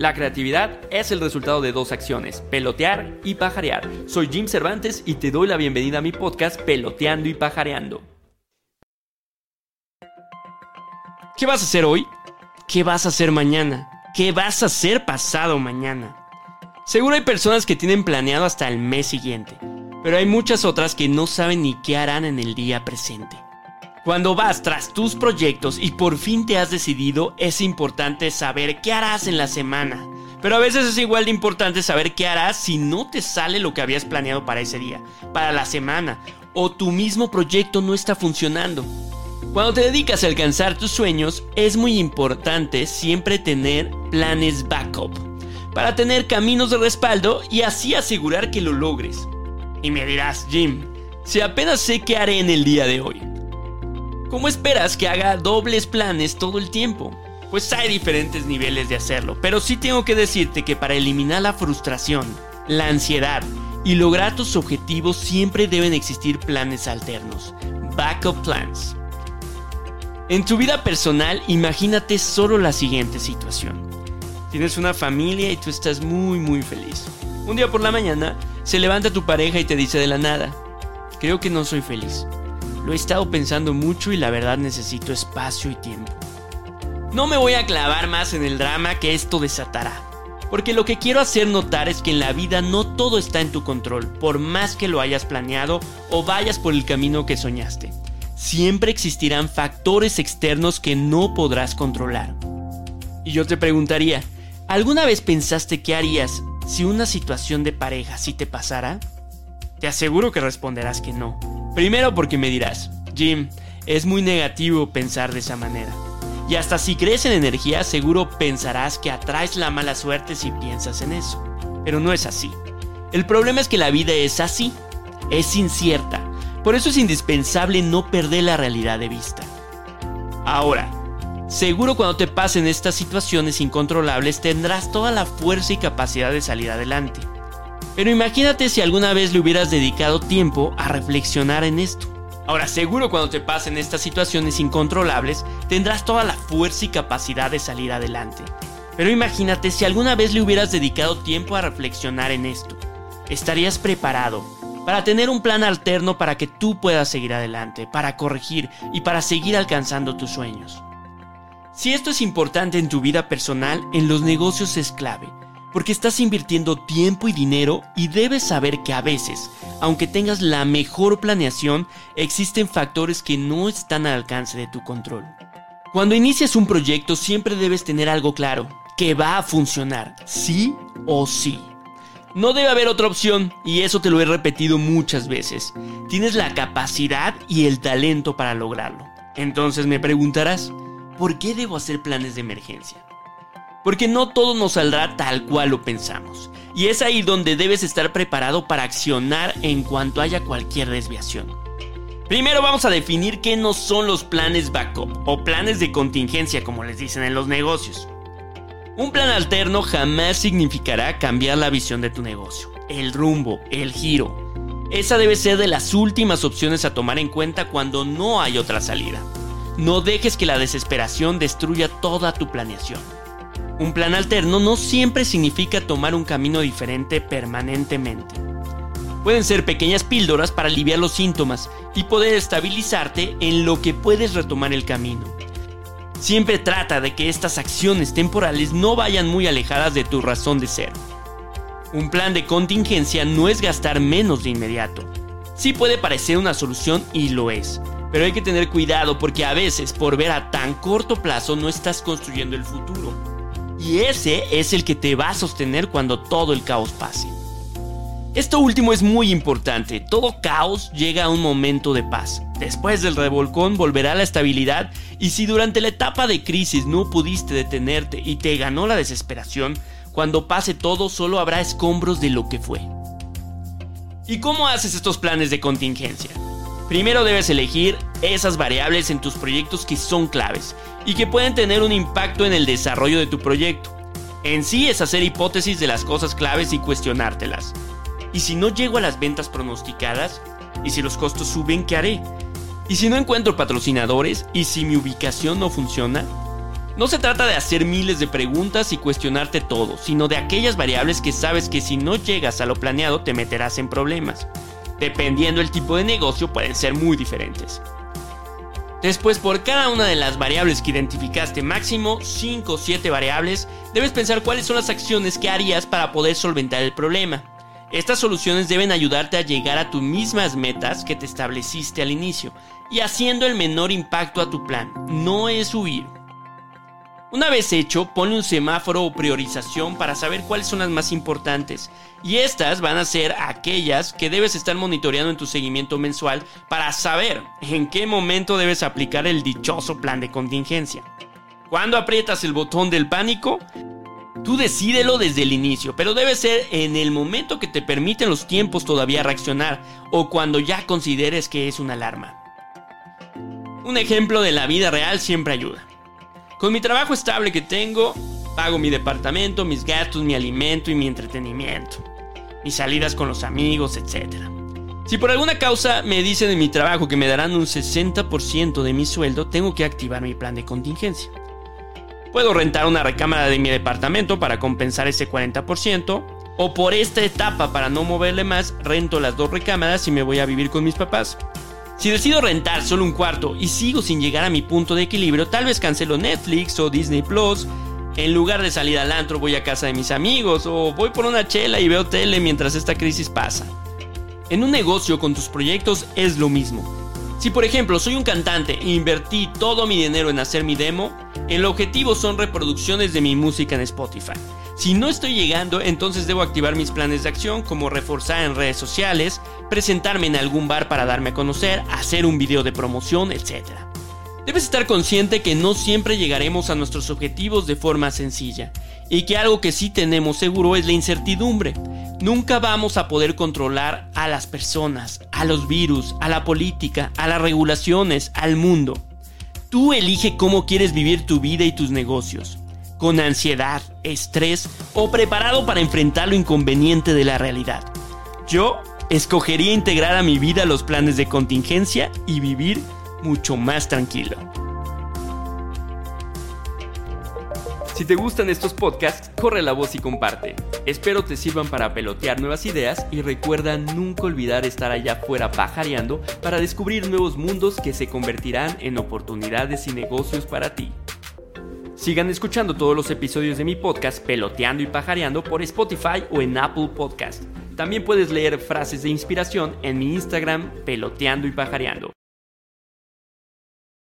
La creatividad es el resultado de dos acciones, pelotear y pajarear. Soy Jim Cervantes y te doy la bienvenida a mi podcast Peloteando y Pajareando. ¿Qué vas a hacer hoy? ¿Qué vas a hacer mañana? ¿Qué vas a hacer pasado mañana? Seguro hay personas que tienen planeado hasta el mes siguiente, pero hay muchas otras que no saben ni qué harán en el día presente. Cuando vas tras tus proyectos y por fin te has decidido, es importante saber qué harás en la semana. Pero a veces es igual de importante saber qué harás si no te sale lo que habías planeado para ese día, para la semana, o tu mismo proyecto no está funcionando. Cuando te dedicas a alcanzar tus sueños, es muy importante siempre tener planes backup, para tener caminos de respaldo y así asegurar que lo logres. Y me dirás, Jim, si apenas sé qué haré en el día de hoy, ¿Cómo esperas que haga dobles planes todo el tiempo? Pues hay diferentes niveles de hacerlo, pero sí tengo que decirte que para eliminar la frustración, la ansiedad y lograr tus objetivos siempre deben existir planes alternos, backup plans. En tu vida personal, imagínate solo la siguiente situación. Tienes una familia y tú estás muy muy feliz. Un día por la mañana, se levanta tu pareja y te dice de la nada, creo que no soy feliz. Lo he estado pensando mucho y la verdad necesito espacio y tiempo. No me voy a clavar más en el drama que esto desatará, porque lo que quiero hacer notar es que en la vida no todo está en tu control, por más que lo hayas planeado o vayas por el camino que soñaste. Siempre existirán factores externos que no podrás controlar. Y yo te preguntaría, ¿alguna vez pensaste qué harías si una situación de pareja sí te pasara? Te aseguro que responderás que no. Primero porque me dirás, Jim, es muy negativo pensar de esa manera. Y hasta si crees en energía, seguro pensarás que atraes la mala suerte si piensas en eso. Pero no es así. El problema es que la vida es así, es incierta. Por eso es indispensable no perder la realidad de vista. Ahora, seguro cuando te pasen estas situaciones incontrolables tendrás toda la fuerza y capacidad de salir adelante. Pero imagínate si alguna vez le hubieras dedicado tiempo a reflexionar en esto. Ahora, seguro cuando te pasen estas situaciones incontrolables, tendrás toda la fuerza y capacidad de salir adelante. Pero imagínate si alguna vez le hubieras dedicado tiempo a reflexionar en esto. Estarías preparado para tener un plan alterno para que tú puedas seguir adelante, para corregir y para seguir alcanzando tus sueños. Si esto es importante en tu vida personal, en los negocios es clave porque estás invirtiendo tiempo y dinero y debes saber que a veces, aunque tengas la mejor planeación, existen factores que no están al alcance de tu control. Cuando inicias un proyecto siempre debes tener algo claro, que va a funcionar, sí o sí. No debe haber otra opción, y eso te lo he repetido muchas veces. Tienes la capacidad y el talento para lograrlo. Entonces me preguntarás, ¿por qué debo hacer planes de emergencia? Porque no todo nos saldrá tal cual lo pensamos. Y es ahí donde debes estar preparado para accionar en cuanto haya cualquier desviación. Primero vamos a definir qué no son los planes backup o planes de contingencia como les dicen en los negocios. Un plan alterno jamás significará cambiar la visión de tu negocio, el rumbo, el giro. Esa debe ser de las últimas opciones a tomar en cuenta cuando no hay otra salida. No dejes que la desesperación destruya toda tu planeación. Un plan alterno no siempre significa tomar un camino diferente permanentemente. Pueden ser pequeñas píldoras para aliviar los síntomas y poder estabilizarte en lo que puedes retomar el camino. Siempre trata de que estas acciones temporales no vayan muy alejadas de tu razón de ser. Un plan de contingencia no es gastar menos de inmediato. Sí puede parecer una solución y lo es, pero hay que tener cuidado porque a veces por ver a tan corto plazo no estás construyendo el futuro. Y ese es el que te va a sostener cuando todo el caos pase. Esto último es muy importante. Todo caos llega a un momento de paz. Después del revolcón volverá la estabilidad y si durante la etapa de crisis no pudiste detenerte y te ganó la desesperación, cuando pase todo solo habrá escombros de lo que fue. ¿Y cómo haces estos planes de contingencia? Primero debes elegir esas variables en tus proyectos que son claves y que pueden tener un impacto en el desarrollo de tu proyecto. En sí es hacer hipótesis de las cosas claves y cuestionártelas. ¿Y si no llego a las ventas pronosticadas? ¿Y si los costos suben, qué haré? ¿Y si no encuentro patrocinadores? ¿Y si mi ubicación no funciona? No se trata de hacer miles de preguntas y cuestionarte todo, sino de aquellas variables que sabes que si no llegas a lo planeado te meterás en problemas. Dependiendo el tipo de negocio pueden ser muy diferentes. Después, por cada una de las variables que identificaste, máximo 5 o 7 variables, debes pensar cuáles son las acciones que harías para poder solventar el problema. Estas soluciones deben ayudarte a llegar a tus mismas metas que te estableciste al inicio y haciendo el menor impacto a tu plan. No es huir. Una vez hecho, ponle un semáforo o priorización para saber cuáles son las más importantes. Y estas van a ser aquellas que debes estar monitoreando en tu seguimiento mensual para saber en qué momento debes aplicar el dichoso plan de contingencia. Cuando aprietas el botón del pánico, tú decídelo desde el inicio, pero debe ser en el momento que te permiten los tiempos todavía reaccionar o cuando ya consideres que es una alarma. Un ejemplo de la vida real siempre ayuda. Con mi trabajo estable que tengo, pago mi departamento, mis gastos, mi alimento y mi entretenimiento. Mis salidas con los amigos, etc. Si por alguna causa me dicen en mi trabajo que me darán un 60% de mi sueldo, tengo que activar mi plan de contingencia. Puedo rentar una recámara de mi departamento para compensar ese 40%, o por esta etapa para no moverle más, rento las dos recámaras y me voy a vivir con mis papás. Si decido rentar solo un cuarto y sigo sin llegar a mi punto de equilibrio, tal vez cancelo Netflix o Disney Plus. En lugar de salir al antro voy a casa de mis amigos o voy por una chela y veo tele mientras esta crisis pasa. En un negocio con tus proyectos es lo mismo. Si por ejemplo soy un cantante e invertí todo mi dinero en hacer mi demo, el objetivo son reproducciones de mi música en Spotify. Si no estoy llegando, entonces debo activar mis planes de acción como reforzar en redes sociales, presentarme en algún bar para darme a conocer, hacer un video de promoción, etc. Debes estar consciente que no siempre llegaremos a nuestros objetivos de forma sencilla y que algo que sí tenemos seguro es la incertidumbre. Nunca vamos a poder controlar a las personas, a los virus, a la política, a las regulaciones, al mundo. Tú elige cómo quieres vivir tu vida y tus negocios con ansiedad, estrés o preparado para enfrentar lo inconveniente de la realidad. Yo escogería integrar a mi vida los planes de contingencia y vivir mucho más tranquilo. Si te gustan estos podcasts, corre la voz y comparte. Espero te sirvan para pelotear nuevas ideas y recuerda nunca olvidar estar allá afuera pajareando para descubrir nuevos mundos que se convertirán en oportunidades y negocios para ti. Sigan escuchando todos los episodios de mi podcast Peloteando y Pajareando por Spotify o en Apple Podcast. También puedes leer frases de inspiración en mi Instagram Peloteando y Pajareando.